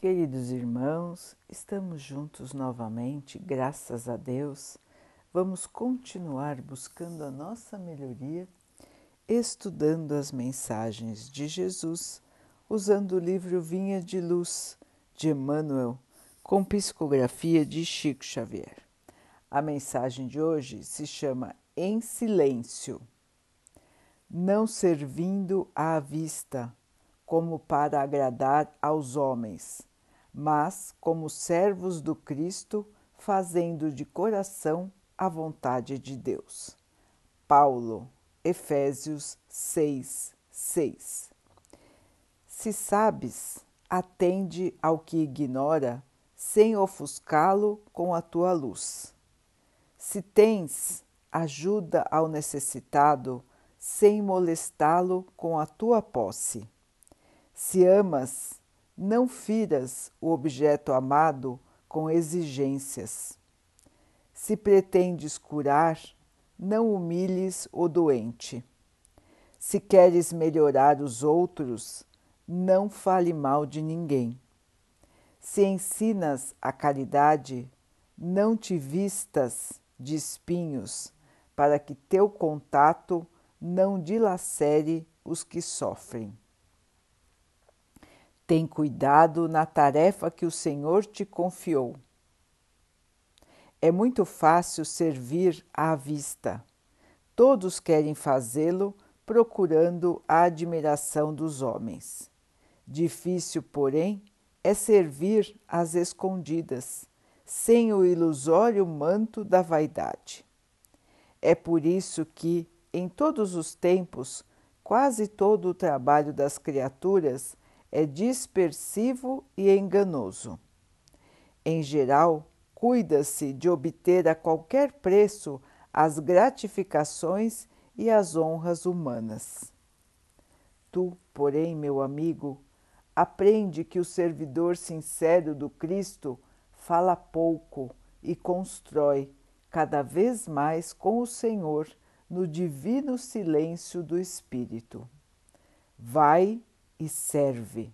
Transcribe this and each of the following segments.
Queridos irmãos, estamos juntos novamente, graças a Deus. Vamos continuar buscando a nossa melhoria, estudando as mensagens de Jesus, usando o livro Vinha de Luz de Emmanuel, com psicografia de Chico Xavier. A mensagem de hoje se chama Em Silêncio. Não servindo à vista, como para agradar aos homens, mas como servos do Cristo, fazendo de coração a vontade de Deus. Paulo, Efésios 6, 6. Se sabes, atende ao que ignora, sem ofuscá-lo com a tua luz. Se tens, ajuda ao necessitado, sem molestá-lo com a tua posse se amas, não firas o objeto amado com exigências. Se pretendes curar, não humilhes o doente. Se queres melhorar os outros, não fale mal de ninguém. Se ensinas a caridade, não te vistas de espinhos, para que teu contato não dilacere os que sofrem. Tem cuidado na tarefa que o Senhor te confiou. É muito fácil servir à vista. Todos querem fazê-lo procurando a admiração dos homens. Difícil, porém, é servir às escondidas, sem o ilusório manto da vaidade. É por isso que, em todos os tempos, quase todo o trabalho das criaturas é dispersivo e enganoso. Em geral, cuida-se de obter a qualquer preço as gratificações e as honras humanas. Tu, porém, meu amigo, aprende que o servidor sincero do Cristo fala pouco e constrói cada vez mais com o Senhor no divino silêncio do Espírito. Vai e serve.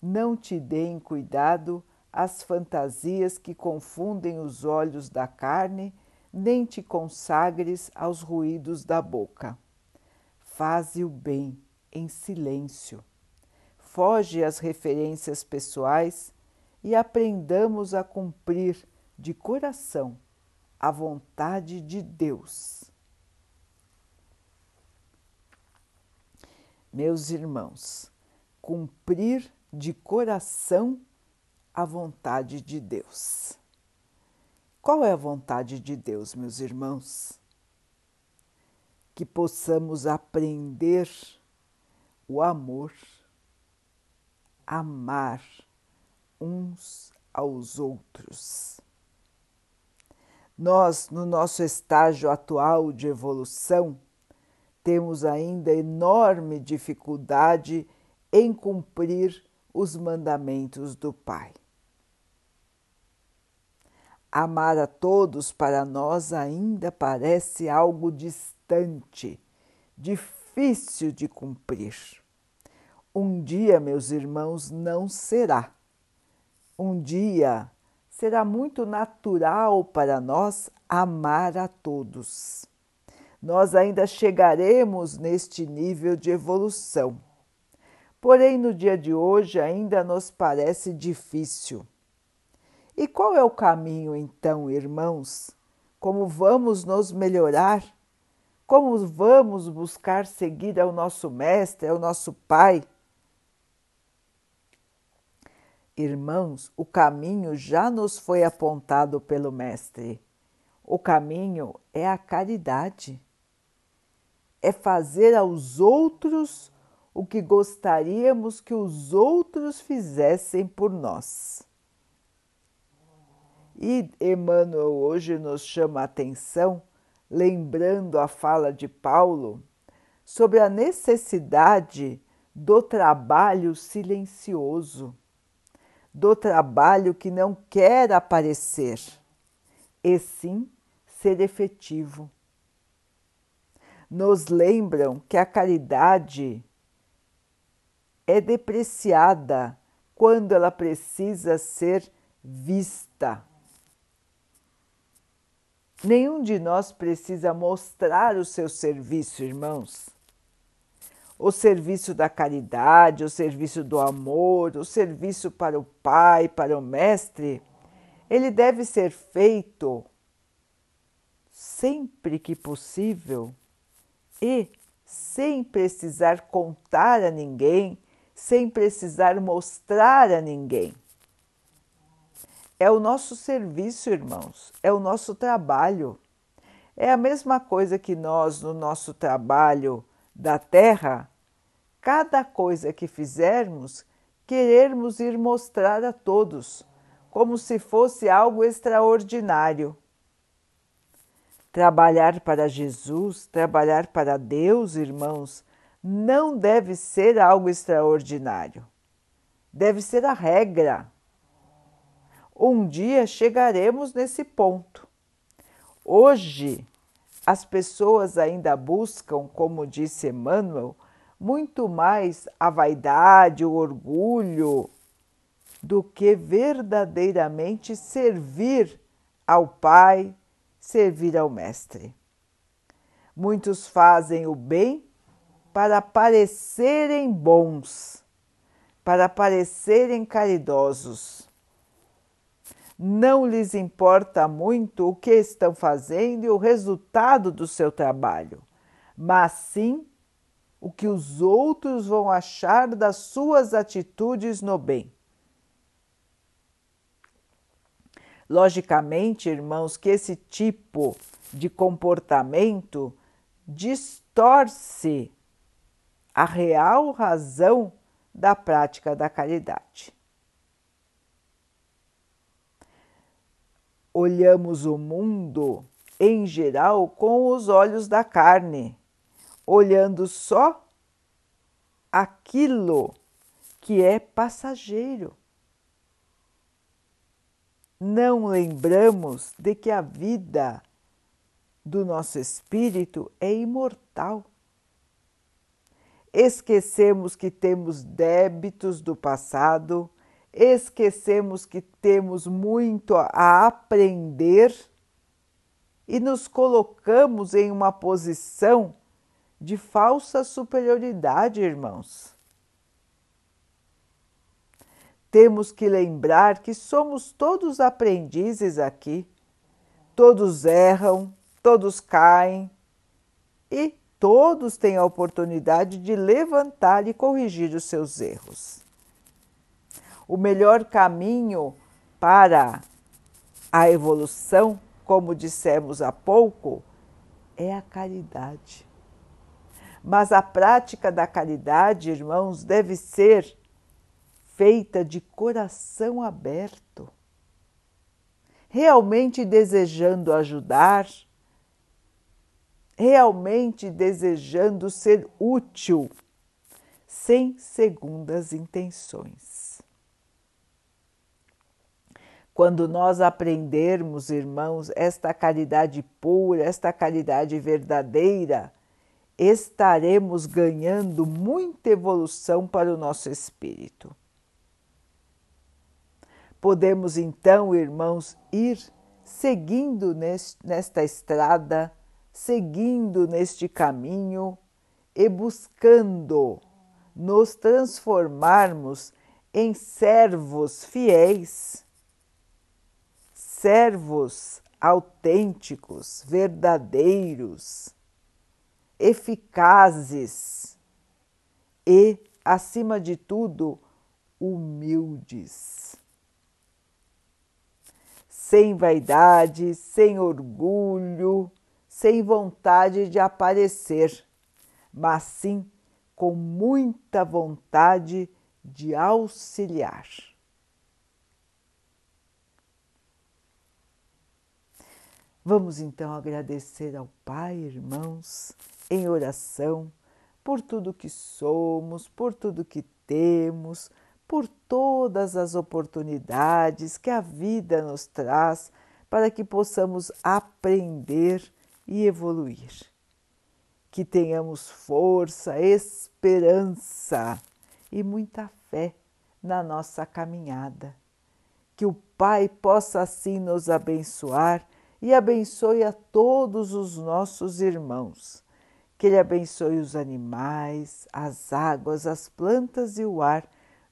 Não te deem cuidado as fantasias que confundem os olhos da carne, nem te consagres aos ruídos da boca. Faze o bem em silêncio. Foge às referências pessoais e aprendamos a cumprir de coração a vontade de Deus. Meus irmãos, cumprir de coração a vontade de Deus. Qual é a vontade de Deus, meus irmãos? Que possamos aprender o amor, amar uns aos outros. Nós, no nosso estágio atual de evolução, temos ainda enorme dificuldade em cumprir os mandamentos do Pai. Amar a todos para nós ainda parece algo distante, difícil de cumprir. Um dia, meus irmãos, não será. Um dia será muito natural para nós amar a todos nós ainda chegaremos neste nível de evolução. Porém, no dia de hoje ainda nos parece difícil. E qual é o caminho, então, irmãos? Como vamos nos melhorar? Como vamos buscar seguir ao nosso Mestre, ao nosso Pai? Irmãos, o caminho já nos foi apontado pelo Mestre. O caminho é a caridade é fazer aos outros o que gostaríamos que os outros fizessem por nós. E Emmanuel hoje nos chama a atenção, lembrando a fala de Paulo, sobre a necessidade do trabalho silencioso, do trabalho que não quer aparecer, e sim ser efetivo nos lembram que a caridade é depreciada quando ela precisa ser vista. Nenhum de nós precisa mostrar o seu serviço, irmãos. O serviço da caridade, o serviço do amor, o serviço para o Pai, para o Mestre, ele deve ser feito sempre que possível e sem precisar contar a ninguém, sem precisar mostrar a ninguém. É o nosso serviço, irmãos, é o nosso trabalho. É a mesma coisa que nós, no nosso trabalho da terra, cada coisa que fizermos, querermos ir mostrar a todos, como se fosse algo extraordinário. Trabalhar para Jesus, trabalhar para Deus, irmãos, não deve ser algo extraordinário. Deve ser a regra. Um dia chegaremos nesse ponto. Hoje, as pessoas ainda buscam, como disse Emmanuel, muito mais a vaidade, o orgulho, do que verdadeiramente servir ao Pai, servir ao Mestre. Muitos fazem o bem para parecerem bons, para parecerem caridosos não lhes importa muito o que estão fazendo e o resultado do seu trabalho, mas sim o que os outros vão achar das suas atitudes no bem. Logicamente, irmãos, que esse tipo de comportamento distorce a real razão da prática da caridade. olhamos o mundo em geral com os olhos da carne, olhando só aquilo que é passageiro. Não lembramos de que a vida do nosso espírito é imortal. Esquecemos que temos débitos do passado esquecemos que temos muito a aprender e nos colocamos em uma posição de falsa superioridade, irmãos. Temos que lembrar que somos todos aprendizes aqui, todos erram, todos caem e todos têm a oportunidade de levantar e corrigir os seus erros o melhor caminho para a evolução, como dissemos há pouco, é a caridade. Mas a prática da caridade, irmãos, deve ser feita de coração aberto, realmente desejando ajudar, realmente desejando ser útil, sem segundas intenções. Quando nós aprendermos, irmãos, esta caridade pura, esta caridade verdadeira, estaremos ganhando muita evolução para o nosso espírito. Podemos então, irmãos, ir seguindo nesta estrada, seguindo neste caminho e buscando nos transformarmos em servos fiéis servos autênticos, verdadeiros, eficazes e, acima de tudo, humildes. Sem vaidade, sem orgulho, sem vontade de aparecer, mas sim com muita vontade de auxiliar. Vamos então agradecer ao Pai, irmãos, em oração, por tudo que somos, por tudo que temos, por todas as oportunidades que a vida nos traz para que possamos aprender e evoluir. Que tenhamos força, esperança e muita fé na nossa caminhada. Que o Pai possa assim nos abençoar e abençoe a todos os nossos irmãos. Que Ele abençoe os animais, as águas, as plantas e o ar